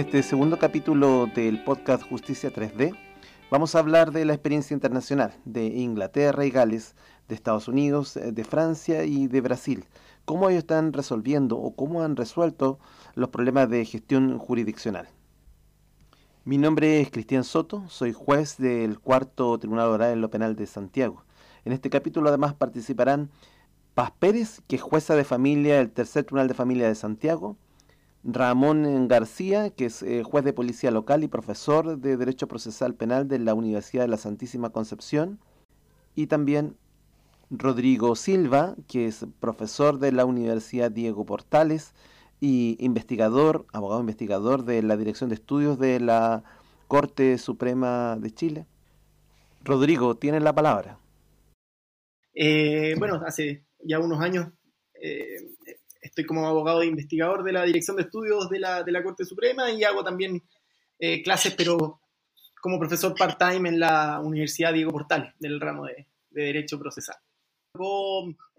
Este segundo capítulo del podcast Justicia 3D vamos a hablar de la experiencia internacional de Inglaterra y Gales, de Estados Unidos, eh, de Francia y de Brasil. Cómo ellos están resolviendo o cómo han resuelto los problemas de gestión jurisdiccional. Mi nombre es Cristian Soto, soy juez del cuarto Tribunal Oral en lo Penal de Santiago. En este capítulo además participarán Paz Pérez, que es jueza de familia del tercer Tribunal de Familia de Santiago, Ramón García, que es eh, juez de policía local y profesor de Derecho Procesal Penal de la Universidad de la Santísima Concepción, y también Rodrigo Silva, que es profesor de la Universidad Diego Portales y investigador, abogado investigador de la Dirección de Estudios de la Corte Suprema de Chile. Rodrigo, tienes la palabra. Eh, bueno, hace ya unos años eh, estoy como abogado e investigador de la Dirección de Estudios de la, de la Corte Suprema y hago también eh, clases, pero como profesor part-time en la Universidad Diego Portales, del ramo de, Derecho Procesal.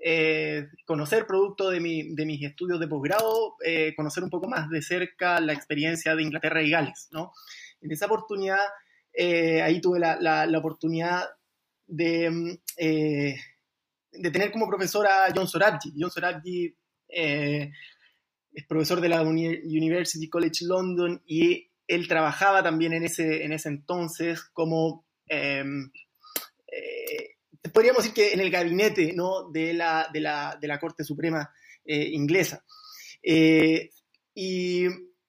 Eh, conocer producto de, mi, de, mis estudios de posgrado, eh, conocer un poco más de cerca la experiencia de Inglaterra y Gales. ¿no? En esa oportunidad, ahí tuve la, la, oportunidad de, de tener como profesor a John Sorabji. John Sorabji eh, es profesor de la University College London y él trabajaba también en ese, en ese entonces como, em, eh, podríamos decir que en el gabinete ¿no? de, la, de, la, de, la, Corte Suprema eh, inglesa. y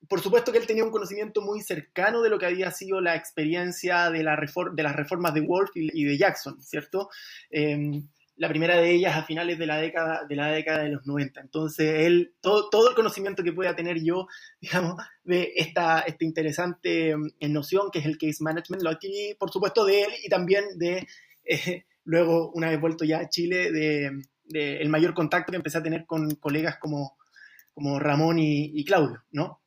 por supuesto que él tenía un conocimiento muy cercano de lo que había sido la experiencia de, la de las reformas de Wolf y, y de Jackson, ¿cierto? La primera de ellas a finales de la década de, la década de los 90. Entonces, él, todo, todo el conocimiento que pueda tener yo, digamos, de esta, esta interesante mm, noción que es el case management, lo adquirí, por supuesto, de él y también de, eh, luego, una vez vuelto ya a Chile, de, el mayor contacto que empecé a tener con colegas como, como Ramón y, Claudio, ¿no?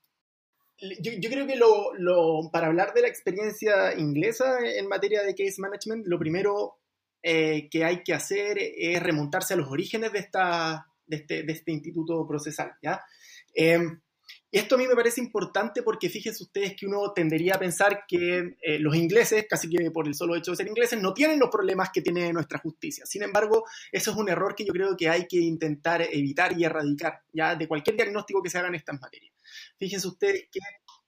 Yo, yo, creo que lo, lo, para hablar de la experiencia inglesa en materia de case management, lo primero eh, que hay que hacer es remontarse a los orígenes de, esta, de, este, de este instituto procesal. ¿ya? Em, esto a mí me parece importante porque fíjense ustedes que uno tendería a pensar que eh, los ingleses, casi que por el solo hecho de ser ingleses, no tienen los problemas que tiene nuestra justicia. Sin embargo, eso es un error que yo creo que hay que intentar evitar y erradicar, ya de cualquier diagnóstico que se haga en estas materias. Fíjense ustedes que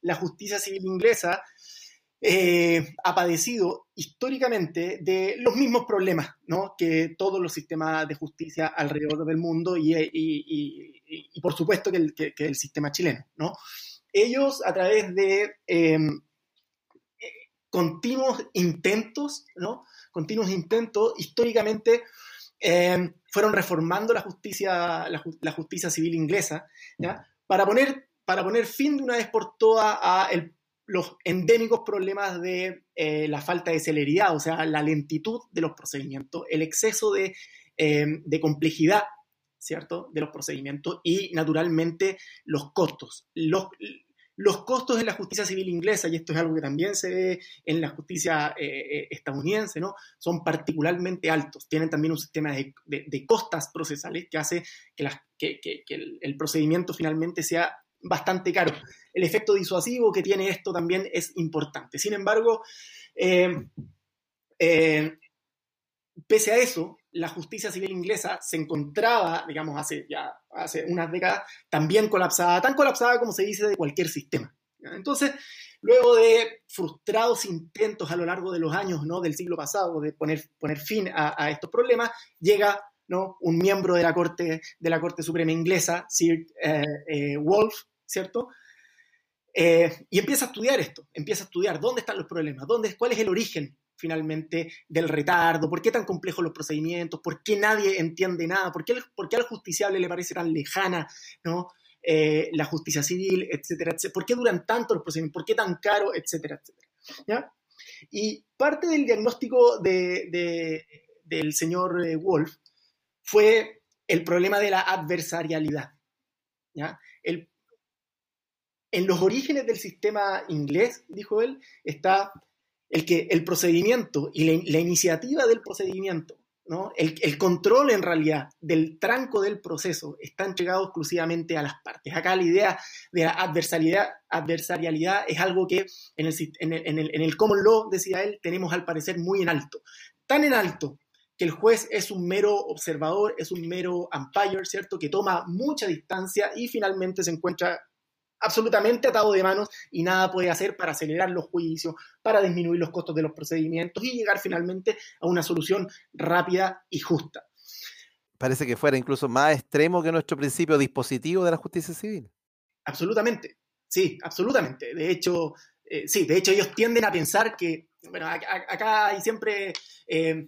la justicia civil inglesa eh, ha padecido históricamente de los mismos problemas ¿no? que todos los sistemas de justicia alrededor del mundo y, y, por supuesto que el, que, el, sistema chileno. ¿no? Ellos a través de em, continuos intentos, ¿no? continuos intentos, históricamente em, fueron reformando la justicia, la, justicia civil inglesa ¿ya? Para, poner, para poner fin de una vez por todas a los endémicos problemas de eh, la falta de celeridad, o sea, la lentitud de los procedimientos, el exceso de, eh, complejidad, ¿cierto?, de los procedimientos y, naturalmente, los costos. Los, los costos en la justicia civil inglesa, y esto es algo que también se ve en la justicia eh, estadounidense, ¿no? son particularmente altos. Tienen también un sistema de, costas procesales que hace que, el, procedimiento finalmente sea bastante caro. El efecto disuasivo que tiene esto también es importante. Sin embargo, eh, eh, pese a eso, la justicia civil inglesa se encontraba, digamos, hace ya hace unas décadas, también colapsada, tan colapsada como se dice de cualquier sistema. Entonces, luego de frustrados intentos a lo largo de los años ¿no? del siglo pasado de poner, poner fin a, estos problemas, llega ¿no? un miembro de la Corte, de la Corte Suprema inglesa, Sir eh, Wolf, ¿cierto? Eh, y empieza a estudiar esto, empieza a estudiar dónde están los problemas, dónde, cuál es el origen finalmente del retardo, por qué tan complejos los procedimientos, por qué nadie entiende nada, por qué, por qué al justiciable le parece tan lejana ¿no? Eh, la justicia civil, etcétera, etcétera, por qué duran tanto los procedimientos, por qué tan caro, etcétera, etcétera. ¿ya? Y parte del diagnóstico de, del señor eh, Wolf fue el problema de la adversarialidad. ¿ya? El, en los orígenes del sistema inglés, dijo él, está el que el procedimiento y la, iniciativa del procedimiento ¿no? El, control en realidad del tranco del proceso está entregado exclusivamente a las partes. Acá la idea de la adversarialidad, es algo que en el, en, el, en el common law, decía él, tenemos al parecer muy en alto. Tan en alto que el juez es un mero observador, es un mero umpire, ¿cierto? Que toma mucha distancia y finalmente se encuentra absolutamente atado de manos y nada puede hacer para acelerar los juicios, para disminuir los costos de los procedimientos y llegar finalmente a una solución rápida y justa. Parece que fuera incluso más extremo que nuestro principio dispositivo de la justicia civil. Absolutamente, sí, absolutamente. De hecho, eh, sí, de hecho ellos tienden a pensar que, bueno, acá hay siempre eh,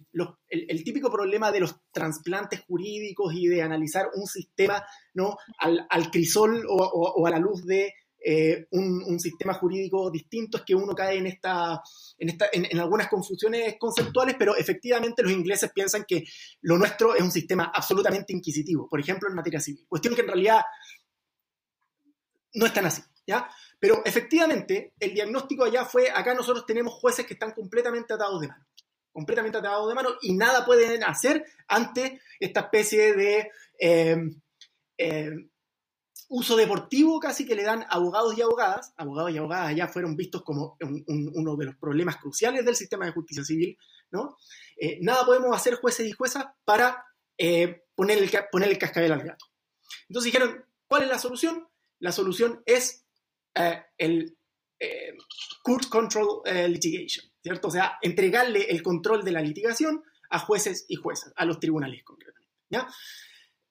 el, típico problema de los trasplantes jurídicos y de analizar un sistema ¿no? al, crisol o, a la luz de eh, un, sistema jurídico distinto es que uno cae en, esta, en, esta, en, algunas confusiones conceptuales, pero efectivamente los ingleses piensan que lo nuestro es un sistema absolutamente inquisitivo, por ejemplo en materia civil, cuestión que en realidad no es tan así, Pero efectivamente, el diagnóstico allá fue, acá nosotros tenemos jueces que están completamente atados de mano, completamente atados de mano y nada pueden hacer ante esta especie de eh, eh, uso deportivo casi que le dan abogados y abogadas. Abogados y abogadas allá fueron vistos como uno de los problemas cruciales del sistema de justicia civil, ¿no? Eh, nada podemos hacer jueces y juezas para poner, el, poner el cascabel al gato. Entonces dijeron, ¿cuál es la solución? La solución es eh, el eh, Court Control eh, Litigation, ¿cierto? O sea, entregarle el control de la litigación a jueces y juezas, a los tribunales concretamente, ¿ya?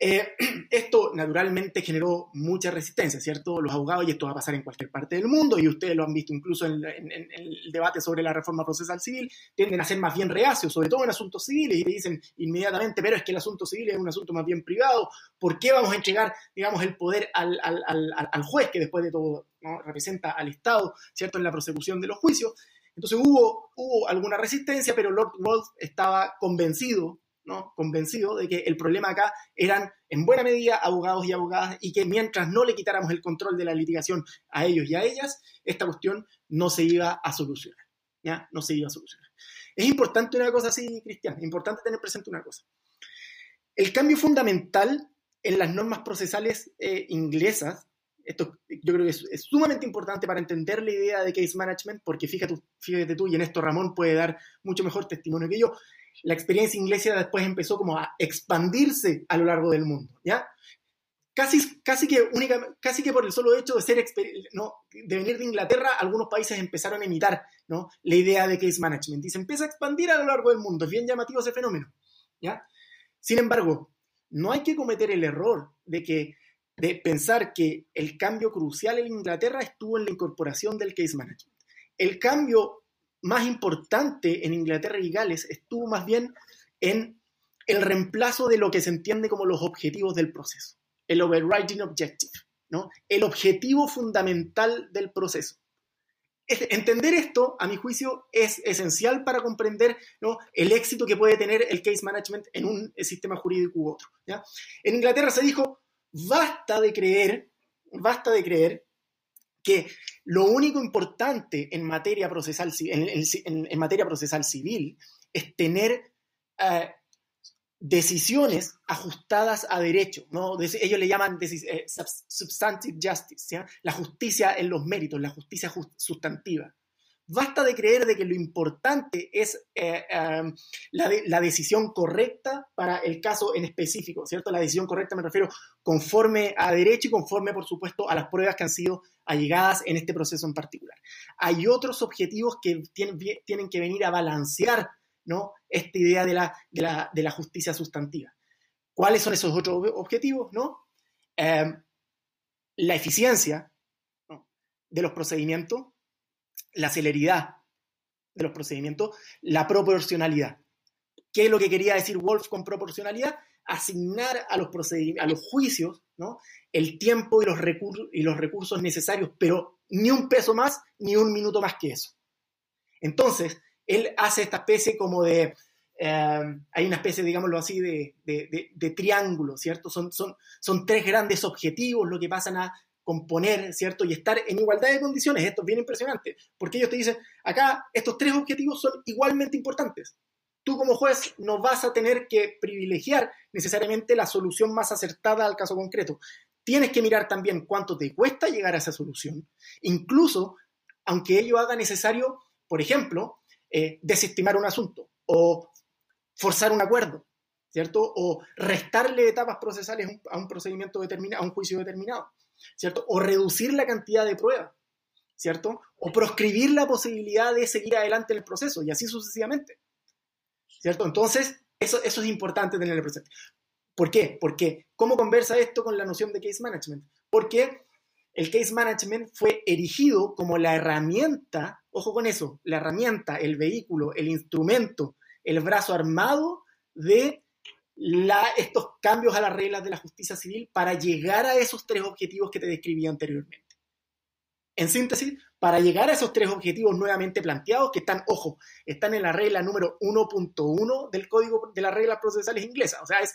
Eh, esto naturalmente generó mucha resistencia, ¿cierto? Los abogados, y esto va a pasar en cualquier parte del mundo, y ustedes lo han visto incluso en, el debate sobre la reforma procesal civil, tienden a ser más bien reacios, sobre todo en asuntos civiles, y le dicen inmediatamente, pero es que el asunto civil es un asunto más bien privado, ¿por qué vamos a entregar, digamos, el poder al, juez, que después de todo representa al Estado, ¿cierto?, en la prosecución de los juicios. Entonces hubo, hubo alguna resistencia, pero Lord Wolf estaba convencido convencido de que el problema acá eran en buena medida abogados y abogadas y que mientras no le quitáramos el control de la litigación a ellos y a ellas, esta cuestión no se iba a solucionar. ¿ya? No se iba a solucionar. Es importante una cosa así, Cristian, es importante tener presente una cosa. El cambio fundamental en las normas procesales eh, inglesas, esto yo creo que es, sumamente importante para entender la idea de case management, porque fíjate, fíjate tú, y en esto Ramón puede dar mucho mejor testimonio que yo, la experiencia inglesa después empezó como a expandirse a lo largo del mundo, ¿ya? Casi, casi, que única, casi que por el solo hecho de, ser, no, de venir de Inglaterra, algunos países empezaron a imitar ¿no? la idea de case management y se empieza a expandir a lo largo del mundo. Es bien llamativo ese fenómeno. ¿ya? Sin embargo, no hay que cometer el error de, que, de pensar que el cambio crucial en Inglaterra estuvo en la incorporación del case management. El cambio más importante en Inglaterra y Gales estuvo más bien en el reemplazo de lo que se entiende como los objetivos del proceso, el overriding objective, ¿no? el objetivo fundamental del proceso. Entender esto, a mi juicio, es esencial para comprender ¿no? el éxito que puede tener el case management en un sistema jurídico u otro. ¿ya? En Inglaterra se dijo, basta de creer, basta de creer que lo único importante en materia procesal, en, materia procesal civil es tener eh, decisiones ajustadas a derecho. ¿no? ellos le llaman eh, substantive justice, la justicia en los méritos, la justicia sustantiva. Basta de creer de que lo importante es eh, em, la, decisión correcta para el caso en específico, ¿cierto? La decisión correcta me refiero conforme a derecho y conforme, por supuesto, a las pruebas que han sido allegadas en este proceso en particular. Hay otros objetivos que tienen, que venir a balancear ¿no? esta idea de la, de la, justicia sustantiva. ¿Cuáles son esos otros objetivos? ¿no? Em, la eficiencia de los procedimientos, la celeridad de los procedimientos, la proporcionalidad. ¿Qué es lo que quería decir Wolf con proporcionalidad? Asignar a los, a los juicios ¿no? el tiempo y los, y los recursos necesarios, pero ni un peso más ni un minuto más que eso. Entonces, él hace esta especie como de, eh, hay una especie, digámoslo así, de, triángulo, ¿cierto? Son, son, son tres grandes objetivos lo que pasan a componer, ¿cierto? Y estar en igualdad de condiciones. Esto es bien impresionante, porque ellos te dicen, acá estos tres objetivos son igualmente importantes. Tú como juez no vas a tener que privilegiar necesariamente la solución más acertada al caso concreto. Tienes que mirar también cuánto te cuesta llegar a esa solución, incluso aunque ello haga necesario, por ejemplo, eh, desestimar un asunto o forzar un acuerdo, ¿cierto? O restarle etapas procesales a un procedimiento determinado, a un juicio determinado, ¿cierto? O reducir la cantidad de pruebas, ¿cierto? O proscribir la posibilidad de seguir adelante en el proceso y así sucesivamente, ¿cierto? Entonces, eso, eso es importante tenerlo presente. ¿Por qué? Porque, ¿cómo conversa esto con la noción de case management? Porque el case management fue erigido como la herramienta, ojo con eso, la herramienta, el vehículo, el instrumento, el brazo armado de la, estos cambios a las reglas de la justicia civil para llegar a esos tres objetivos que te describí anteriormente. En síntesis, para llegar a esos tres objetivos nuevamente planteados, que están, ojo, están en la regla número 1.1 del Código de las Reglas Procesales Inglesas. O sea, es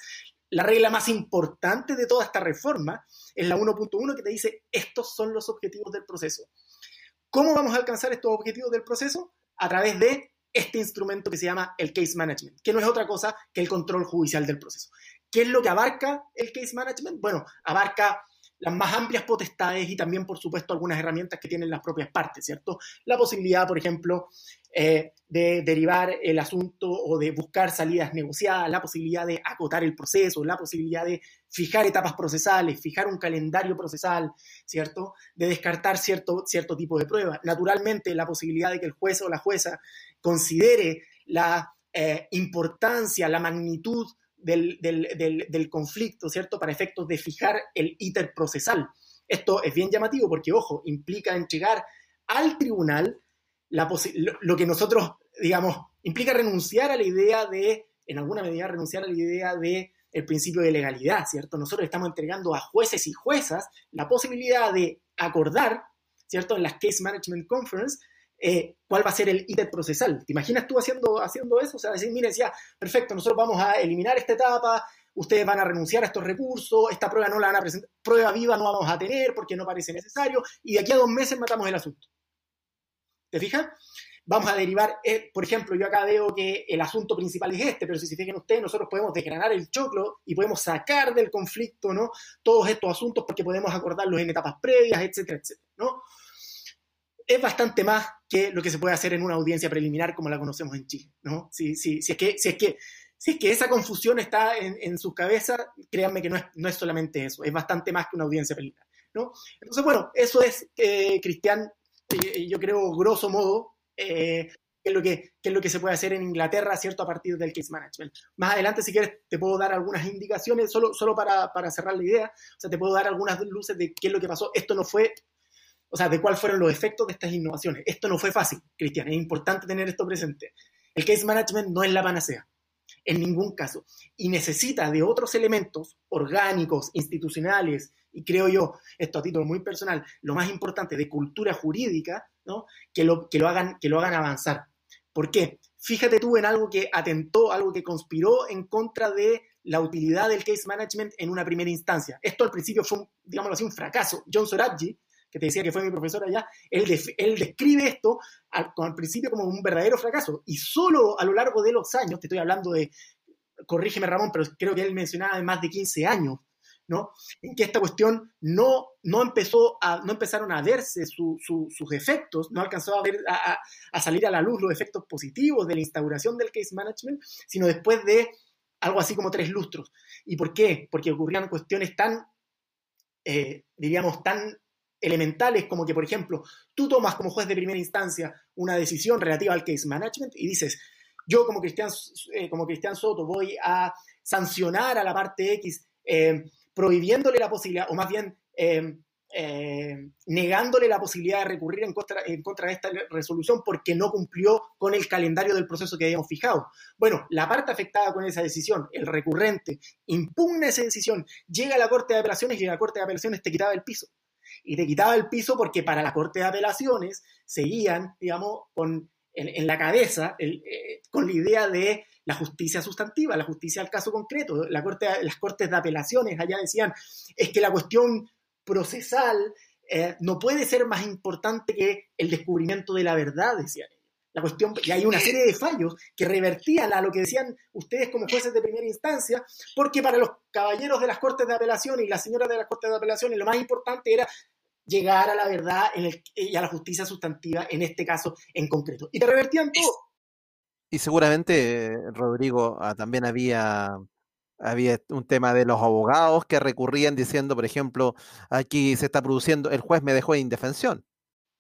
la regla más importante de toda esta reforma, es la 1.1 que te dice, estos son los objetivos del proceso. ¿Cómo vamos a alcanzar estos objetivos del proceso? A través de este instrumento que se llama el case management, que no es otra cosa que el control judicial del proceso. ¿Qué es lo que abarca el case management? Bueno, abarca las más amplias potestades y también, por supuesto, algunas herramientas que tienen las propias partes, ¿cierto? La posibilidad, por ejemplo, eh, de derivar el asunto o de buscar salidas negociadas, la posibilidad de acotar el proceso, la posibilidad de fijar etapas procesales, fijar un calendario procesal, ¿cierto? De descartar cierto, cierto tipo de pruebas. Naturalmente, la posibilidad de que el juez o la jueza considere la eh, importancia, la magnitud del, conflicto, ¿cierto? Para efectos de fijar el íter procesal. Esto es bien llamativo porque, ojo, implica entregar al tribunal la lo, que nosotros, digamos, implica renunciar a la idea de, en alguna medida, renunciar a la idea de el principio de legalidad, ¿cierto? Nosotros estamos entregando a jueces y juezas la posibilidad de acordar, ¿cierto? En las Case Management Conference, eh, cuál va a ser el ítem procesal. ¿Te imaginas tú haciendo, haciendo eso? O sea, decir, miren, ya, perfecto, nosotros vamos a eliminar esta etapa, ustedes van a renunciar a estos recursos, esta prueba no la van a presentar, prueba viva no vamos a tener porque no parece necesario, y de aquí a dos meses matamos el asunto. ¿Te fijas? Vamos a derivar, eh, por ejemplo, yo acá veo que el asunto principal es este, pero si se fijan ustedes, nosotros podemos desgranar el choclo y podemos sacar del conflicto, ¿no? Todos estos asuntos porque podemos acordarlos en etapas previas, etcétera, etcétera, ¿no? Es bastante más que lo que se puede hacer en una audiencia preliminar como la conocemos en Chile, ¿no? Si, si, si, es, que, si, es, que, si es que esa confusión está en, en su cabeza, créanme que no es, no es solamente eso, es bastante más que una audiencia preliminar, ¿no? Entonces, bueno, eso es, eh, Cristian, yo creo, grosso modo, eh, qué es, lo que, qué es lo que se puede hacer en Inglaterra, ¿cierto? A partir del case management. Más adelante, si quieres, te puedo dar algunas indicaciones, solo, solo para, para cerrar la idea, o sea, te puedo dar algunas luces de qué es lo que pasó. Esto no fue o sea, de cuáles fueron los efectos de estas innovaciones. Esto no fue fácil, Cristian, es importante tener esto presente. El case management no es la panacea, en ningún caso, y necesita de otros elementos orgánicos, institucionales, y creo yo, esto a título muy personal, lo más importante de cultura jurídica, ¿no? que, lo, que, lo hagan, que lo hagan avanzar. ¿Por qué? Fíjate tú en algo que atentó, algo que conspiró en contra de la utilidad del case management en una primera instancia. Esto al principio fue, un, digámoslo así, un fracaso. John Soradji, que te decía que fue mi profesor allá, él, él describe esto al, al, principio como un verdadero fracaso. Y solo a lo largo de los años, te estoy hablando de, corrígeme Ramón, pero creo que él mencionaba de más de 15 años, ¿no? En que esta cuestión no, no, empezó no empezaron a verse su, su, sus efectos, no alcanzó a, ver, a, salir a la luz los efectos positivos de la instauración del case management, sino después de algo así como tres lustros. ¿Y por qué? Porque ocurrían cuestiones tan, eh, diríamos, tan elementales como que, por ejemplo, tú tomas como juez de primera instancia una decisión relativa al case management y dices, yo como Cristian, eh, como Cristian Soto voy a sancionar a la parte X eh, prohibiéndole la posibilidad, o más bien eh, negándole la posibilidad de recurrir en contra, en contra de esta resolución porque no cumplió con el calendario del proceso que habíamos fijado. Bueno, la parte afectada con esa decisión, el recurrente, impugna esa decisión, llega a la Corte de Apelaciones y la Corte de Apelaciones te quitaba el piso y te quitaba el piso porque para la Corte de Apelaciones seguían, digamos, con, en, la cabeza eh, con la idea de la justicia sustantiva, la justicia al caso concreto. La corte, las Cortes de Apelaciones allá decían, es que la cuestión procesal eh, no puede ser más importante que el descubrimiento de la verdad, decían ellos. La cuestión, y hay una serie de fallos que revertían a lo que decían ustedes como jueces de primera instancia, porque para los caballeros de las Cortes de Apelación y las señoras de las Cortes de Apelación, lo más importante era llegar a la verdad y a la justicia sustantiva, en este caso en concreto. Y te revertían todo. Y seguramente, Rodrigo, ah, también había había un tema de los abogados que recurrían diciendo, por ejemplo, aquí se está produciendo, el juez me dejó en indefensión.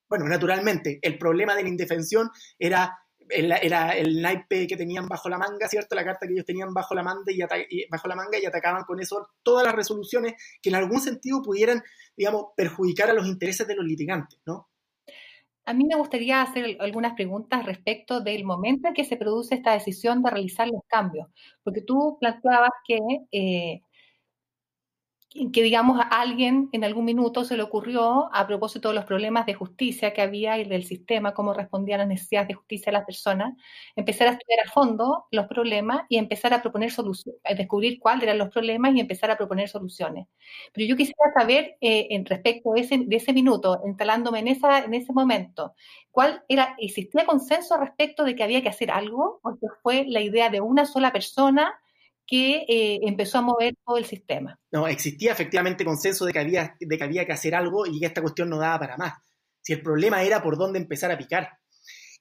Bueno, naturalmente, el problema de la indefensión era, era el naipe que tenían bajo la manga, ¿cierto? La carta que ellos tenían bajo la, manga y, bajo la manga y atacaban con eso todas las resoluciones que en algún sentido pudieran, digamos, perjudicar a los intereses de los litigantes, ¿no? A mí me gustaría hacer algunas preguntas respecto del momento en que se produce esta decisión de realizar los cambios, porque tú planteabas que eh, que digamos a alguien en algún minuto se le ocurrió, a propósito de los problemas de justicia que había y del sistema, cómo respondían las necesidades de justicia de las personas, empezar a estudiar a fondo los problemas y empezar a proponer soluciones, descubrir cuáles eran los problemas y empezar a proponer soluciones. Pero yo quisiera saber, eh, en respecto de ese, de ese minuto, instalándome en, esa, en ese momento, ¿cuál era, existía consenso respecto de que había que hacer algo? ¿O que fue la idea de una sola persona que eh, empezó a mover todo el sistema. No, existía efectivamente consenso de que, había, de que había que hacer algo y que esta cuestión no daba para más. Si el problema era por dónde empezar a picar.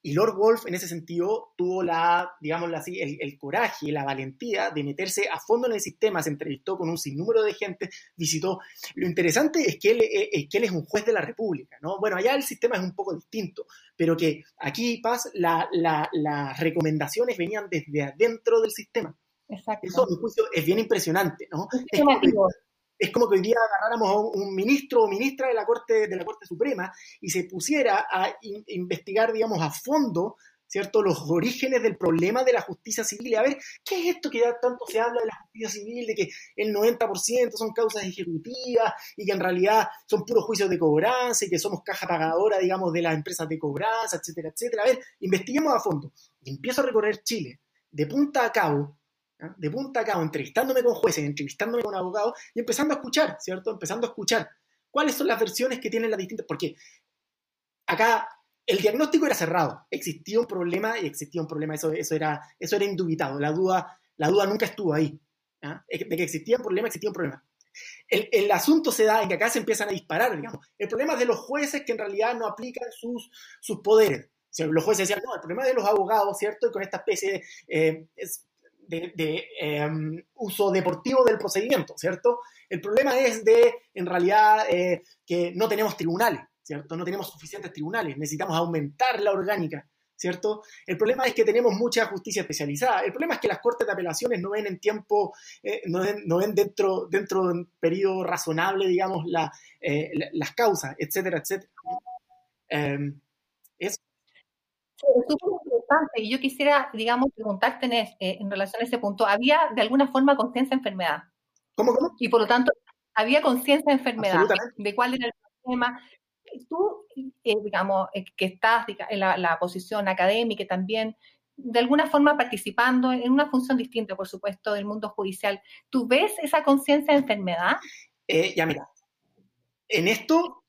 Y Lord Wolf, en ese sentido, tuvo la, digámoslo así, el, el, coraje y la valentía de meterse a fondo en el sistema, se entrevistó con un sinnúmero de gente, visitó. Lo interesante es que él, eh, es, que es un juez de la República, ¿no? Bueno, allá el sistema es un poco distinto, pero que aquí, Paz, la, la, las recomendaciones venían desde adentro del sistema. Eso, a mi juicio, es bien impresionante, ¿no? Es como, que, hoy día agarráramos a un ministro o ministra de la Corte, de la Corte Suprema y se pusiera a investigar, digamos, a fondo ¿cierto? Los orígenes del problema de la justicia civil. A ver, ¿qué es esto que ya tanto se habla de la justicia civil, de que el 90% son causas ejecutivas y que en realidad son puros juicios de cobranza y que somos caja pagadora, digamos, de las empresas de cobranza, etcétera, etcétera? A ver, investiguemos a fondo. Y empiezo a recorrer Chile, de punta a cabo, de punta a cabo, entrevistándome con jueces, entrevistándome con abogados y empezando a escuchar, ¿cierto? Empezando a escuchar cuáles son las versiones que tienen las distintas, porque acá el diagnóstico era cerrado, existía un problema y existía un problema, eso, eso, era, eso era indubitado, la duda, la duda nunca estuvo ahí, de que existía un problema, existía un problema. El, el, asunto se da en que acá se empiezan a disparar, digamos. El problema es de los jueces que en realidad no aplican sus, sus poderes. los jueces decían, no, el problema es de los abogados, ¿cierto? Y con esta especie de... Eh, de, em, uso deportivo del procedimiento, ¿cierto? El problema es de, en realidad, eh, que no tenemos tribunales, ¿cierto? No tenemos suficientes tribunales, necesitamos aumentar la orgánica, ¿cierto? El problema es que tenemos mucha justicia especializada. El problema es que las cortes de apelaciones no ven en tiempo, eh, no, ven, dentro, dentro de un periodo razonable, digamos, eh, las causas, etcétera, etcétera. Es súper interesante y yo quisiera, digamos, preguntarte en, eh, en, relación a ese punto, ¿había de alguna forma conciencia de enfermedad? ¿Cómo, cómo? Y por lo tanto, ¿había conciencia de enfermedad? ¿De cuál era el problema? Tú, eh, digamos, eh, que estás en la, posición académica también de alguna forma participando en una función distinta, por supuesto, del mundo judicial, ¿tú ves esa conciencia de enfermedad? ya mira, en esto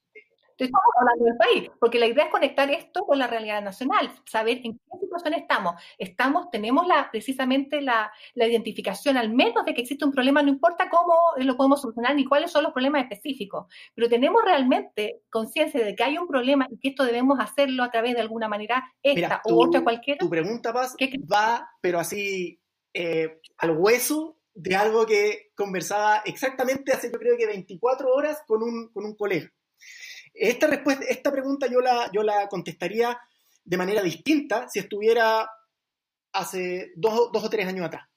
estamos hablando del país, porque la idea es conectar esto con la realidad nacional, saber en qué situación estamos. Estamos, tenemos la, precisamente la, identificación, al menos de que existe un problema, no importa cómo lo podemos solucionar ni cuáles son los problemas específicos, pero tenemos realmente conciencia de que hay un problema y que esto debemos hacerlo a través de alguna manera, esta u otra cualquiera. Tu pregunta va, pero así eh, al hueso de algo que conversaba exactamente hace yo creo que 24 horas con un, con un colega. Esta, respuesta, esta pregunta yo la, yo la contestaría de manera distinta si estuviera hace dos, o tres años atrás.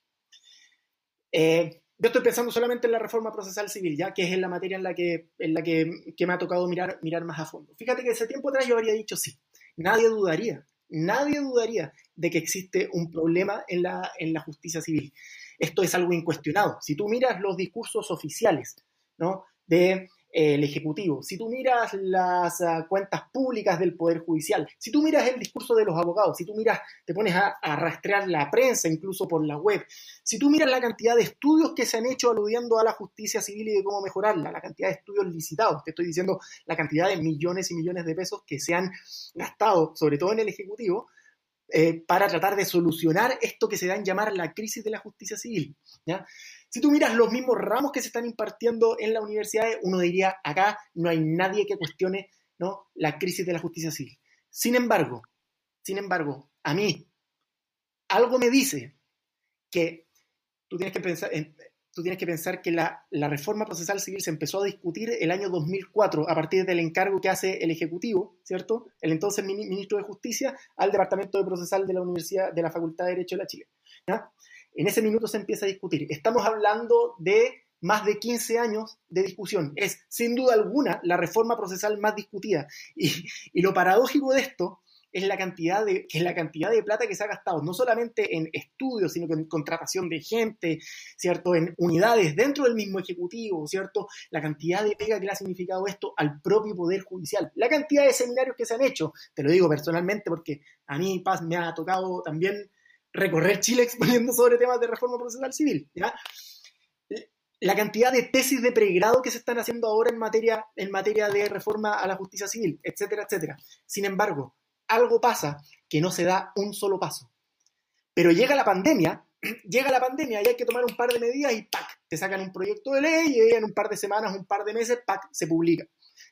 Eh, yo estoy pensando solamente en la reforma procesal civil, ya que es en la materia en la que, en la que, me ha tocado mirar, mirar más a fondo. Fíjate que ese tiempo atrás yo habría dicho sí. Nadie dudaría, nadie dudaría de que existe un problema en la, en la justicia civil. Esto es algo incuestionado. Si tú miras los discursos oficiales ¿no? de el Ejecutivo, si tú miras las ah, cuentas públicas del Poder Judicial, si tú miras el discurso de los abogados, si tú miras, te pones a, rastrear la prensa incluso por la web, si tú miras la cantidad de estudios que se han hecho aludiendo a la justicia civil y de cómo mejorarla, la cantidad de estudios licitados, te estoy diciendo la cantidad de millones y millones de pesos que se han gastado, sobre todo en el Ejecutivo, eh, para tratar de solucionar esto que se da en llamar la crisis de la justicia civil. ¿ya? Si tú miras los mismos ramos que se están impartiendo en las universidades, uno diría, acá no hay nadie que cuestione ¿no? la crisis de la justicia civil. Sin embargo, sin embargo, a mí algo me dice que tú tienes que pensar, tú tienes que, pensar que la, reforma procesal civil se empezó a discutir el año 2004 a partir del encargo que hace el Ejecutivo, ¿cierto? El entonces ministro de Justicia al Departamento de Procesal de la Universidad de la Facultad de Derecho de la Chile. En ese minuto se empieza a discutir. Estamos hablando de más de 15 años de discusión. Es, sin duda alguna, la reforma procesal más discutida. Y, lo paradójico de esto es la cantidad de, que la cantidad de plata que se ha gastado, no solamente en estudios, sino en contratación de gente, ¿cierto? En unidades dentro del mismo Ejecutivo, ¿cierto? La cantidad de pega que le ha significado esto al propio Poder Judicial, la cantidad de seminarios que se han hecho, te lo digo personalmente porque a mí, Paz, me ha tocado también recorrer Chile exponiendo sobre temas de reforma procesal civil, ¿ya? la cantidad de tesis de pregrado que se están haciendo ahora en materia, en materia de reforma a la justicia civil, etcétera, etcétera. Sin embargo, algo pasa que no se da un solo paso. Pero llega la pandemia, llega la pandemia y hay que tomar un par de medidas y ¡pac! te sacan un proyecto de ley y en un par de semanas, un par de meses, ¡pac! se publica.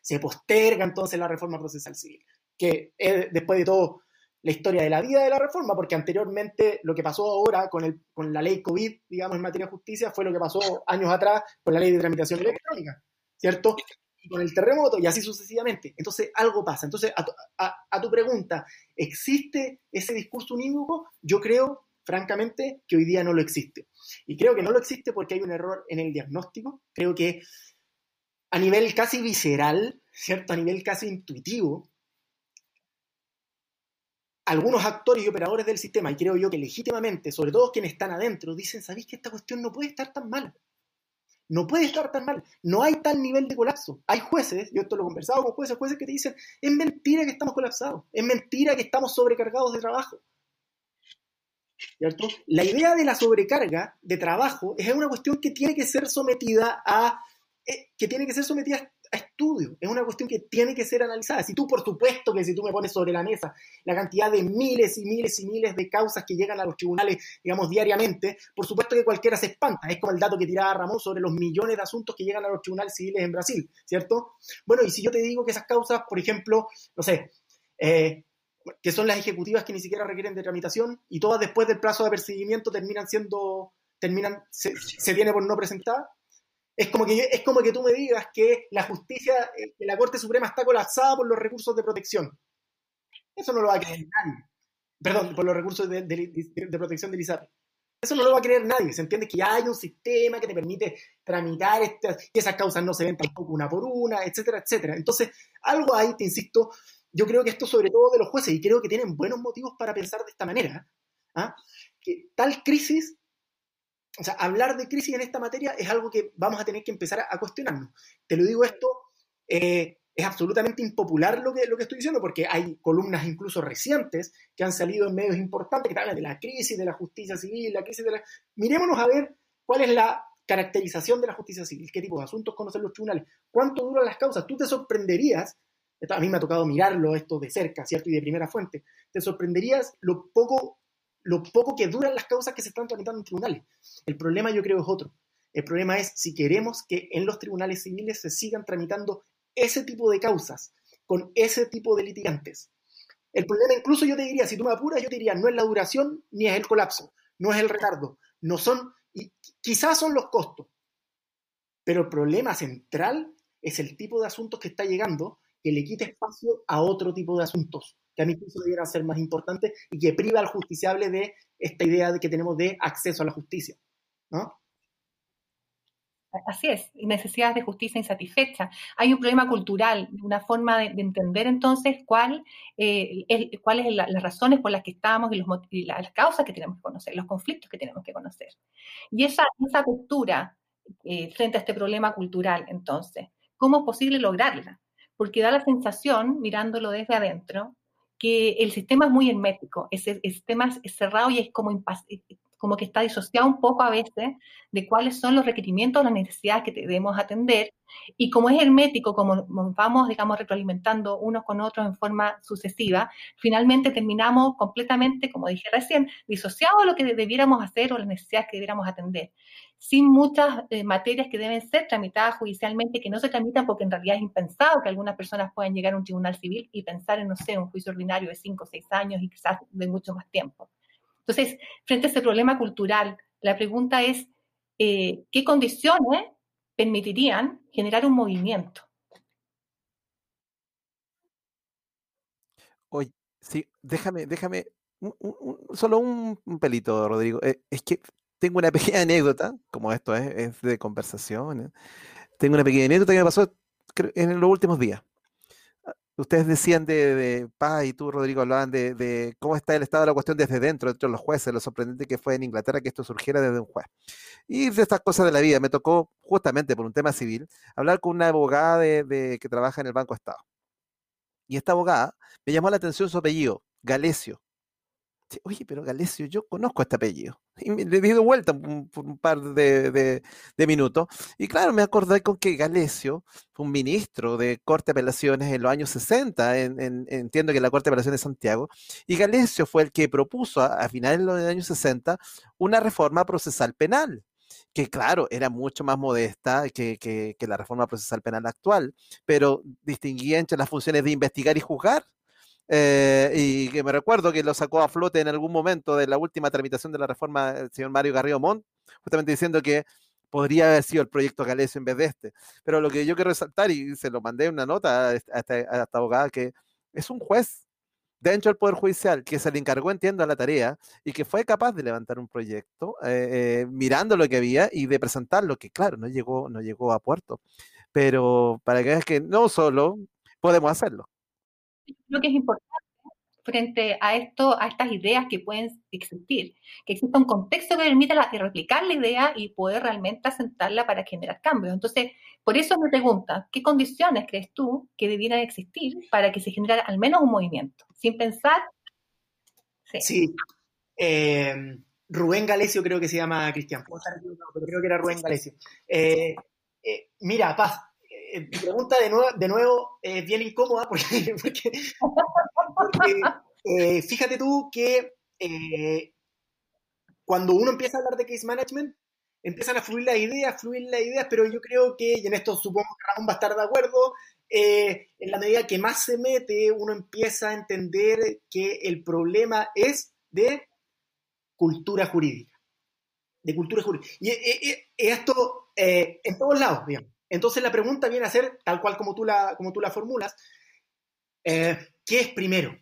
Se posterga entonces la reforma procesal civil, que es después de todo la historia de la vida de la reforma, porque anteriormente lo que pasó ahora con, el, con la ley COVID, digamos, en materia de justicia, fue lo que pasó años atrás con la ley de tramitación electrónica, ¿cierto? y con el terremoto y así sucesivamente. Entonces algo pasa. Entonces, a tu, pregunta, ¿existe ese discurso unívoco? Yo creo, francamente, que hoy día no lo existe. Y creo que no lo existe porque hay un error en el diagnóstico. Creo que a nivel casi visceral, ¿cierto? A nivel casi intuitivo, algunos actores y operadores del sistema, y creo yo que legítimamente, sobre todo quienes están adentro, dicen, ¿sabéis que esta cuestión no puede estar tan mal? No puede estar tan mal. No hay tal nivel de colapso. Hay jueces, yo esto lo he conversado con jueces, jueces que te dicen, es mentira que estamos colapsados, es mentira que estamos sobrecargados de trabajo. ¿Cierto? La idea de la sobrecarga de trabajo es una cuestión que tiene que ser sometida a, eh, que tiene que ser sometida estudio, es una cuestión que tiene que ser analizada. Si tú, por supuesto que si tú me pones sobre la mesa la cantidad de miles y miles y miles de causas que llegan a los tribunales, digamos, diariamente, por supuesto que cualquiera se espanta. Es como el dato que tiraba Ramón sobre los millones de asuntos que llegan a los tribunales civiles en Brasil, ¿cierto? Bueno, y si yo te digo que esas causas, por ejemplo, no sé, eh, que son las ejecutivas que ni siquiera requieren de tramitación y todas después del plazo de apercibimiento terminan siendo, terminan, se, se tiene por no presentar, es como, que, es como que tú me digas que la justicia, eh, que la Corte Suprema está colapsada por los recursos de protección. Eso no lo va a creer nadie. Perdón, por los recursos de, protección del ISAPRE. Eso no lo va a creer nadie. Se entiende que hay un sistema que te permite tramitar estas, que esas causas no se ven tampoco una por una, etcétera, etcétera. Entonces, algo ahí, te insisto, yo creo que esto sobre todo de los jueces, y creo que tienen buenos motivos para pensar de esta manera, ¿ah? que tal crisis o sea, hablar de crisis en esta materia es algo que vamos a tener que empezar a, cuestionarnos. Te lo digo esto, eh, es absolutamente impopular lo que, lo que estoy diciendo, porque hay columnas incluso recientes que han salido en medios importantes que hablan de la crisis de la justicia civil, la crisis de la... Mirémonos a ver cuál es la caracterización de la justicia civil, qué tipo de asuntos conocen los tribunales, cuánto duran las causas. Tú te sorprenderías, a mí me ha tocado mirarlo esto de cerca, ¿cierto? Y de primera fuente, te sorprenderías lo poco lo poco que duran las causas que se están tramitando en tribunales. El problema yo creo es otro. El problema es si queremos que en los tribunales civiles se sigan tramitando ese tipo de causas con ese tipo de litigantes. El problema incluso yo te diría, si tú me apuras, yo te diría, no es la duración ni es el colapso, no es el retardo, no son, y quizás son los costos, pero el problema central es el tipo de asuntos que está llegando que le quita espacio a otro tipo de asuntos que a mí pienso debiera ser más importante y que priva al justiciable de esta idea de que tenemos de acceso a la justicia. ¿no? Así es, necesidades de justicia insatisfecha. Hay un problema cultural, una forma de, entender entonces cuál, eh, es, cuáles son las razones por las que estamos y, los, las causas que tenemos que conocer, los conflictos que tenemos que conocer. Y esa, esa eh, frente a este problema cultural, entonces, ¿cómo es posible lograrla? Porque da la sensación, mirándolo desde adentro, que el sistema es muy hermético, el sistema es cerrado y es como, como que está disociado un poco a veces de cuáles son los requerimientos las necesidades que debemos atender. Y como es hermético, como vamos, digamos, retroalimentando unos con otros en forma sucesiva, finalmente terminamos completamente, como dije recién, disociados lo que debiéramos hacer o las necesidades que debiéramos atender, sin muchas eh, materias que deben ser tramitadas judicialmente, que no se tramitan porque en realidad es impensado que algunas personas puedan llegar a un tribunal civil y pensar en, no sé, un juicio ordinario de cinco o seis años y quizás de mucho más tiempo. Entonces, frente a ese problema cultural, la pregunta es, eh, ¿qué condiciones permitirían generar un movimiento? Oye, sí, déjame, déjame, solo un, pelito, Rodrigo. Eh, es que tengo una pequeña anécdota, como esto es, de conversación. Tengo una pequeña anécdota que me pasó en los últimos días. Ustedes decían de, Paz y tú, Rodrigo, hablaban de, cómo está el estado de la cuestión desde dentro, de los jueces, lo sorprendente que fue en Inglaterra que esto surgiera desde un juez. Y de estas cosas de la vida, me tocó justamente por un tema civil hablar con una abogada que trabaja en el Banco Estado. Y esta abogada me llamó la atención su apellido, Galesio. Oye, pero Galesio, yo conozco este apellido. Y me, le di de vuelta por un par de, minutos. Y claro, me acordé con que Galesio fue un ministro de Corte de Apelaciones en los años 60, entiendo que la Corte de Apelaciones de Santiago. Y Galesio fue el que propuso a, finales de los años 60 una reforma procesal penal que claro, era mucho más modesta que, que, la reforma procesal penal actual, pero distinguía entre las funciones de investigar y juzgar eh, y que me recuerdo que lo sacó a flote en algún momento de la última tramitación de la reforma el señor Mario Garrido Montt, justamente diciendo que podría haber sido el proyecto Galesio en vez de este. Pero lo que yo quiero resaltar, y se lo mandé una nota a esta, abogada, que es un juez dentro del Poder Judicial que se le encargó, entiendo, a la tarea y que fue capaz de levantar un proyecto eh, eh, mirando lo que había y de presentarlo, que claro, no llegó, no llegó a puerto. Pero para que veas que no solo podemos hacerlo creo que es importante frente a esto, a estas ideas que pueden existir, que exista un contexto que permita replicar la idea y poder realmente asentarla para generar cambios. Entonces, por eso me pregunta, ¿qué condiciones crees tú que debieran existir para que se generara al menos un movimiento? Sin pensar... Sí. Eh, Rubén Galesio creo que se llama Cristian, pero creo que era Rubén Galesio. Eh, eh, mira, Paz, eh, pregunta de nuevo, de nuevo es bien incómoda porque, eh, fíjate tú que eh, cuando uno empieza a hablar de case management, empiezan a fluir las ideas, fluir las ideas, pero yo creo que, y en esto supongo que Ramón va a estar de acuerdo, en la medida que más se mete, uno empieza a entender que el problema es de cultura jurídica. De cultura jurídica. Y, y esto en todos lados, digamos. Entonces la pregunta viene a ser, tal cual como tú la, como tú la formulas, eh, ¿qué es primero?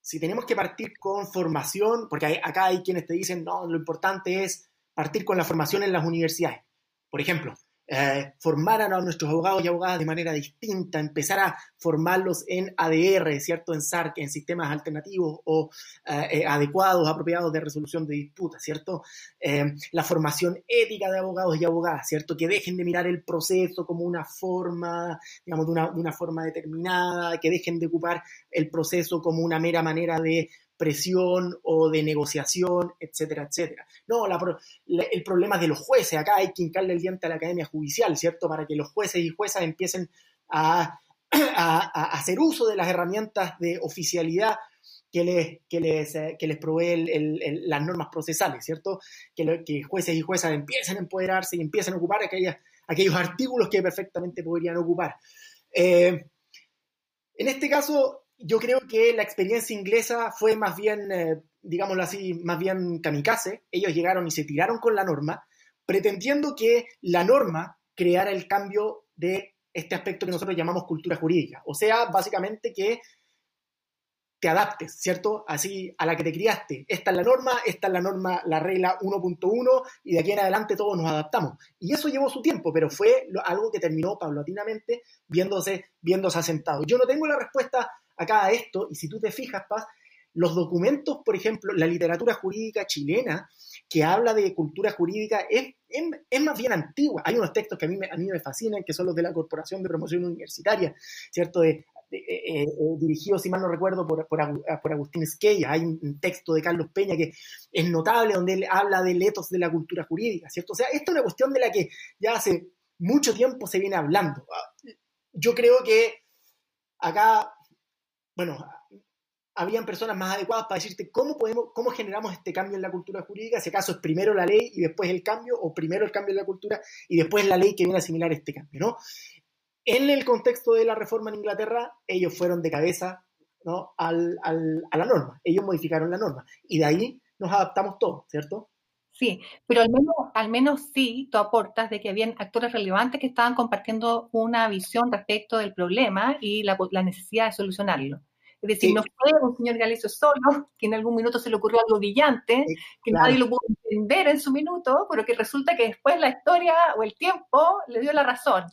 Si tenemos que partir con formación, porque acá hay quienes te dicen, no, lo importante es partir con la formación en las universidades. Por ejemplo, eh, formar a nuestros abogados y abogadas de manera distinta, empezar a formarlos en ADR, ¿cierto? En SARC, en sistemas alternativos o eh, eh, adecuados, apropiados de resolución de disputas, ¿cierto? la formación ética de abogados y abogadas, ¿cierto? Que dejen de mirar el proceso como una forma, digamos, de una forma determinada, que dejen de ocupar el proceso como una mera manera de presión o de negociación, etcétera, etcétera. No, el problema es de los jueces. Acá hay que hincarle el diente a la Academia Judicial, ¿cierto? Para que los jueces y juezas empiecen a, hacer uso de las herramientas de oficialidad que les, que les, eh, que les provee las normas procesales, ¿cierto? Que, jueces y juezas empiecen a empoderarse y empiecen a ocupar aquellas, aquellos artículos que perfectamente podrían ocupar. Eh, en este caso, yo creo que la experiencia inglesa fue más bien, eh, digámoslo así, más bien kamikaze. Ellos llegaron y se tiraron con la norma, pretendiendo que la norma creara el cambio de este aspecto que nosotros llamamos cultura jurídica. O sea, básicamente que te adaptes, ¿cierto? Así a la que te criaste. Esta es la norma, esta es la norma, la regla 1.1 y de aquí en adelante todos nos adaptamos. Y eso llevó su tiempo, pero fue algo que terminó paulatinamente viéndose, viéndose asentado. Yo no tengo la respuesta acá a esto, y si tú te fijas, Paz, los documentos, por ejemplo, la literatura jurídica chilena que habla de cultura jurídica es, es, más bien antigua. Hay unos textos que a mí, me, a mí me fascinan, que son los de la Corporación de Promoción Universitaria, ¿cierto? De, dirigido, si mal no recuerdo, por, por, Agustín Esquella. Hay un texto de Carlos Peña que es notable, donde él habla del etos de la cultura jurídica, ¿cierto? O sea, esta es una cuestión de la que ya hace mucho tiempo se viene hablando. Yo creo que acá, bueno, habían personas más adecuadas para decirte cómo podemos, cómo generamos este cambio en la cultura jurídica, si acaso es primero la ley y después el cambio, o primero el cambio en la cultura y después la ley que viene a asimilar este cambio, ¿no? En el contexto de la reforma en Inglaterra, ellos fueron de cabeza ¿no? al, al, a la norma, ellos modificaron la norma, y de ahí nos adaptamos todos, ¿cierto? Sí, pero al menos, al menos sí tú aportas de que habían actores relevantes que estaban compartiendo una visión respecto del problema y la, la necesidad de solucionarlo. Es decir, no fue un señor Galicio solo, que en algún minuto se le ocurrió algo brillante, que nadie lo pudo entender en su minuto, pero que resulta que después la historia o el tiempo le dio la razón.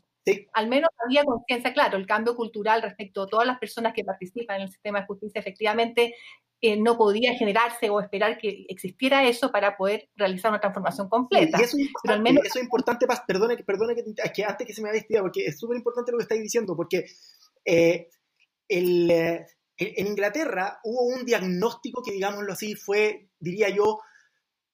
Al menos había conciencia, claro, el cambio cultural respecto a todas las personas que participan en el sistema de justicia, efectivamente, eh, no podía generarse o esperar que existiera eso para poder realizar una transformación completa. eso, es Pero al menos... eso es importante, perdone, perdone que, que, antes que se me haya estudiado, porque es súper importante lo que estáis diciendo, porque eh, el, eh, en Inglaterra hubo un diagnóstico que, digámoslo así, fue, diría yo,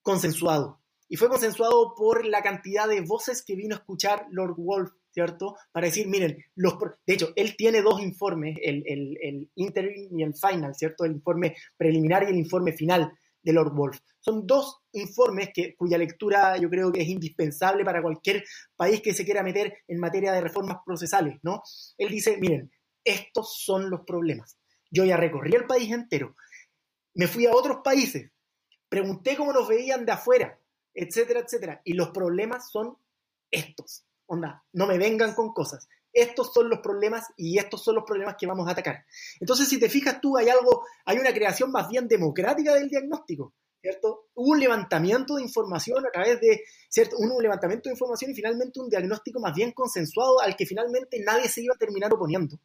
consensuado. Y fue consensuado por la cantidad de voces que vino a escuchar Lord Wolf, ¿cierto? Para decir, miren, los, de hecho, él tiene dos informes, el, el, el interim y el final, ¿cierto? El informe preliminar y el informe final de Lord Wolf. Son dos informes que, cuya lectura yo creo que es indispensable para cualquier país que se quiera meter en materia de reformas procesales, ¿no? Él dice, miren, estos son los problemas. Yo ya recorrí el país entero, me fui a otros países, pregunté cómo nos veían de afuera, etcétera, etcétera. Y los problemas son estos. Onda, no me vengan con cosas. Estos son los problemas y estos son los problemas que vamos a atacar. Entonces, si te fijas tú, hay algo, hay una creación más bien democrática del diagnóstico, ¿cierto? Hubo un levantamiento de información a través de, ¿cierto? Un levantamiento de información y finalmente un diagnóstico más bien consensuado al que finalmente nadie se iba a terminar oponiendo.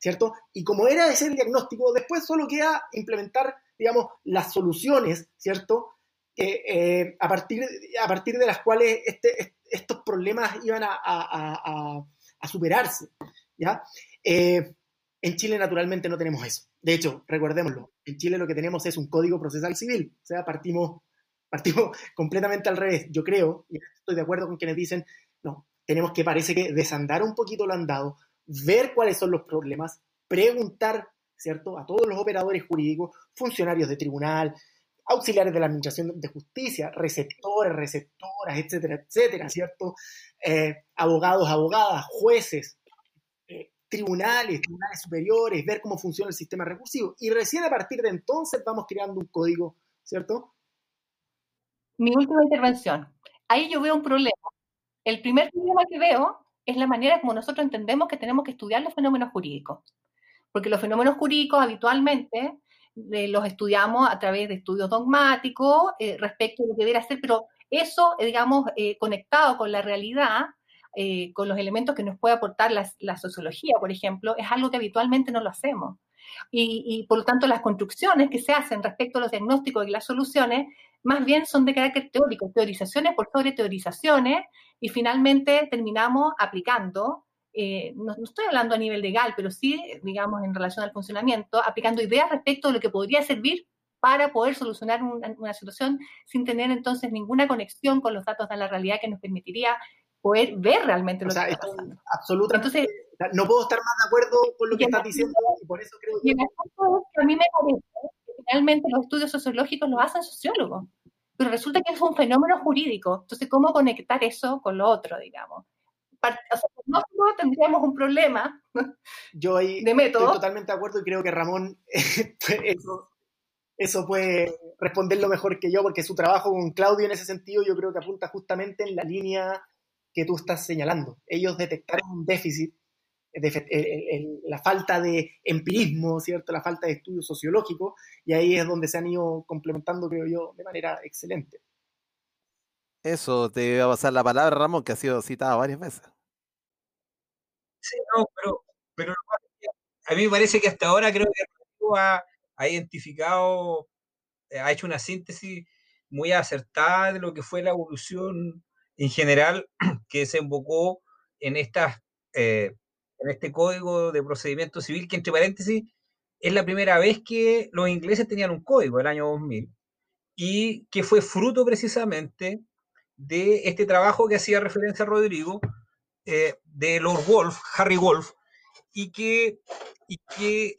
¿cierto? Y como era ese el diagnóstico, después solo queda implementar, digamos, las soluciones, ¿cierto? Eh, a, partir, a partir de las cuales este, estos problemas iban a, superarse, ¿ya? Eh, en Chile, naturalmente, no tenemos eso. De hecho, recordémoslo, en Chile lo que tenemos es un código procesal civil, o sea, partimos, partimos completamente al revés. Yo creo, y estoy de acuerdo con quienes dicen, no, tenemos que, parece que, desandar un poquito lo andado, ver cuáles son los problemas, preguntar, ¿cierto?, a todos los operadores jurídicos, funcionarios de tribunal, auxiliares de la Administración de Justicia, receptores, receptoras, etcétera, etcétera, ¿cierto? Eh, abogados, abogadas, jueces, eh, tribunales, tribunales superiores, ver cómo funciona el sistema recursivo. Y recién a partir de entonces vamos creando un código, ¿cierto? Mi última intervención. Ahí yo veo un problema. El primer problema que veo es la manera como nosotros entendemos que tenemos que estudiar los fenómenos jurídicos. Porque los fenómenos jurídicos habitualmente eh, los estudiamos a través de estudios dogmáticos eh, respecto a lo que debe ser, pero eso, eh, digamos, conectado con la realidad, con los elementos que nos puede aportar la, sociología, por ejemplo, es algo que habitualmente no lo hacemos. Y, y, por lo tanto las construcciones que se hacen respecto a los diagnósticos y las soluciones más bien son de carácter teórico, teorizaciones por sobre teorizaciones, y finalmente terminamos aplicando, eh, no, estoy hablando a nivel legal, pero sí, digamos, en relación al funcionamiento, aplicando ideas respecto de lo que podría servir para poder solucionar una, situación sin tener entonces ninguna conexión con los datos de la realidad que nos permitiría poder ver realmente lo que está pasando. Absolutamente. no puedo estar más de acuerdo con lo que estás diciendo y por eso creo que... a mí me parece realmente los estudios sociológicos los hacen sociólogos, pero resulta que es un fenómeno jurídico. Entonces, ¿cómo conectar eso con lo otro, digamos? O sea, nosotros tendríamos un problema Yo ahí de método. Estoy totalmente de acuerdo y creo que Ramón eso, eso puede responderlo mejor que yo, porque su trabajo con Claudio en ese sentido yo creo que apunta justamente en la línea que tú estás señalando. Ellos detectaron un déficit la falta de empirismo, ¿cierto? La falta de estudio sociológico, y ahí es donde se han ido complementando, creo yo, de manera excelente. Eso, te iba a pasar la palabra, Ramón, que ha sido citado varias veces. Sí, no, pero, pero a mí me parece que hasta ahora creo que ha, ha identificado, eh, ha hecho una síntesis muy acertada de lo que fue la evolución en general que se invocó en estas eh, en este código de procedimiento civil, que entre paréntesis es la primera vez que los ingleses tenían un código, el año 2000, y que fue fruto precisamente de este trabajo que hacía referencia Rodrigo, eh, de Lord Wolf, Harry Wolf, y, que, y, que,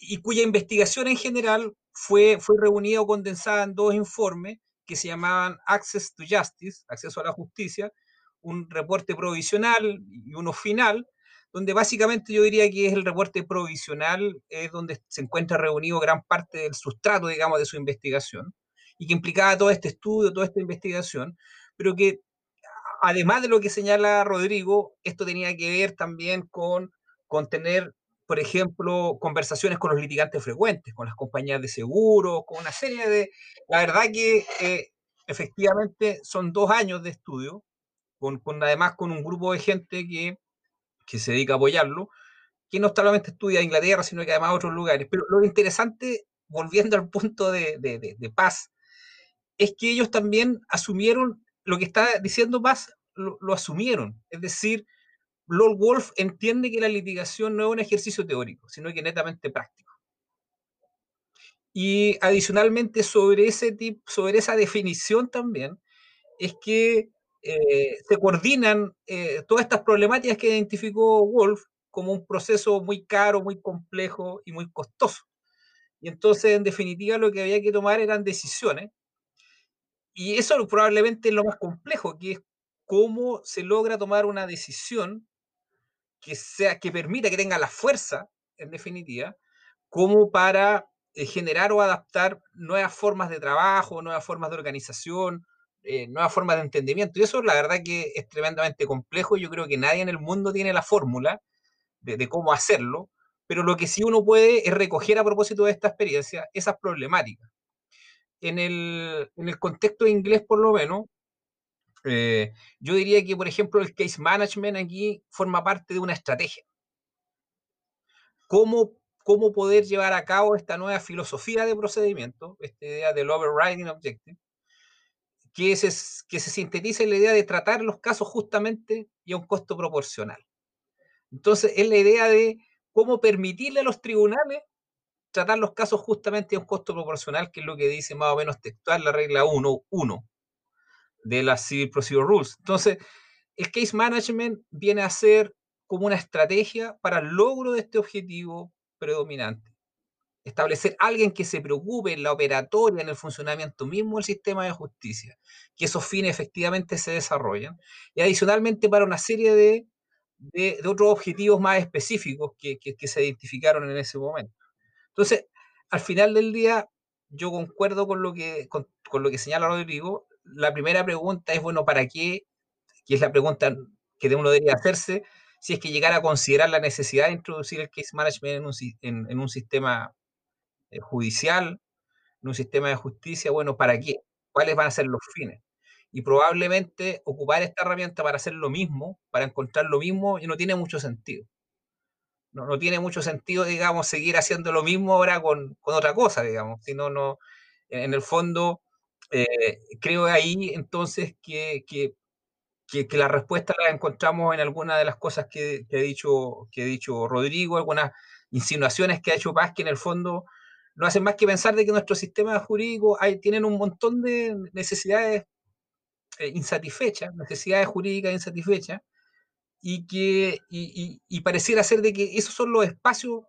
y cuya investigación en general fue, fue reunida o condensada en dos informes que se llamaban Access to Justice, acceso a la justicia, un reporte provisional y uno final, donde básicamente yo diría que es el reporte provisional, es donde se encuentra reunido gran parte del sustrato, digamos, de su investigación, y que implicaba todo este estudio, toda esta investigación, pero que además de lo que señala Rodrigo, esto tenía que ver también con, con tener, por ejemplo, conversaciones con los litigantes frecuentes, con las compañías de seguros, con una serie de... La verdad que eh, efectivamente son dos años de estudio, con, además con un grupo de gente que, que se dedica a apoyarlo, que no solamente estudia Inglaterra, sino que además otros lugares. Pero lo interesante, volviendo al punto de paz, es que ellos también asumieron lo que está diciendo Paz lo, asumieron. Es decir, Lord Wolf entiende que la litigación no es un ejercicio teórico, sino que netamente práctico. Y adicionalmente sobre, ese tip, sobre esa definición también, es que eh, se coordinan eh, todas estas problemáticas que identificó Wolf como un proceso muy caro, muy complejo y muy costoso. Y entonces, en definitiva, lo que había que tomar eran decisiones y eso probablemente es lo más complejo, que es cómo se logra tomar una decisión que, sea, que permita que tenga la fuerza, en definitiva, como para eh, generar o adaptar nuevas formas de trabajo, nuevas formas de organización, eh, nuevas formas de entendimiento. Y eso la verdad que es tremendamente complejo. Yo creo que nadie en el mundo tiene la fórmula de, de cómo hacerlo, pero lo que sí uno puede es recoger a propósito de esta experiencia esas problemáticas en el, en el contexto inglés, por lo menos, eh, yo diría que, por ejemplo, el case management aquí forma parte de una estrategia. ¿Cómo, cómo poder llevar a cabo esta nueva filosofía de procedimiento, esta idea del overriding objective, que se, que se sintetiza en la idea de tratar los casos justamente y a un costo proporcional. Entonces, es la idea de cómo permitirle a los tribunales tratar los casos justamente a un costo proporcional, que es lo que dice más o menos textual la regla 1.1 de las Civil Procedure Rules. Entonces, el case management viene a ser como una estrategia para el logro de este objetivo predominante. Establecer alguien que se preocupe en la operatoria, en el funcionamiento mismo del sistema de justicia, que esos fines efectivamente se desarrollan, y adicionalmente para una serie de, de, otros objetivos más específicos que, que se identificaron en ese momento. Entonces, al final del día, yo concuerdo con lo que, con, con, lo que señala Rodrigo. La primera pregunta es, bueno, ¿para qué? Que es la pregunta que uno debería hacerse, si es que llegara a considerar la necesidad de introducir el case management en un, en, un sistema eh, judicial, en un sistema de justicia, bueno, ¿para qué? ¿Cuáles van a ser los fines? Y probablemente ocupar esta herramienta para hacer lo mismo, para encontrar lo mismo, no tiene mucho sentido no, no, tiene mucho sentido, digamos, seguir haciendo lo mismo ahora con, con otra cosa, digamos, sino no, en el fondo, eh, creo ahí entonces que, que, que, la respuesta la encontramos en alguna de las cosas que, que, ha dicho, que ha dicho Rodrigo, algunas insinuaciones que ha hecho Paz, que en el fondo no hacen más que pensar de que nuestro sistema jurídico hay, tienen un montón de necesidades eh, insatisfechas, necesidades jurídicas insatisfechas, y que y, y, pareciera ser de que esos son los espacios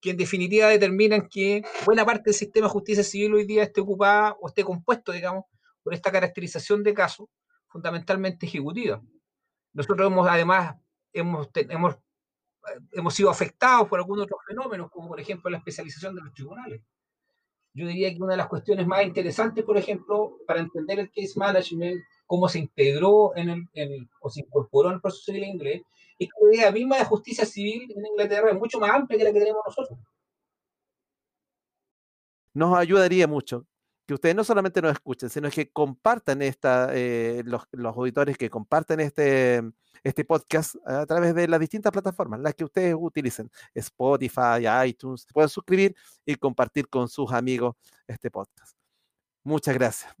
que en definitiva determinan que buena parte del sistema de justicia civil hoy día esté ocupada o esté compuesto, digamos, por esta caracterización de casos fundamentalmente ejecutiva. Nosotros hemos además hemos, hemos, hemos sido afectados por algunos otros fenómenos, como por ejemplo la especialización de los tribunales. Yo diría que una de las cuestiones más interesantes, por ejemplo, para entender el case management cómo se integró en el, o se incorporó en el proceso civil inglés, y que la idea misma de justicia civil en Inglaterra es mucho más amplia que la que tenemos nosotros. Nos ayudaría mucho que ustedes no solamente nos escuchen, sino que compartan esta, eh, los, los, auditores que compartan este, este podcast a través de las distintas plataformas, las que ustedes utilicen, Spotify, iTunes, pueden suscribir y compartir con sus amigos este podcast. Muchas gracias.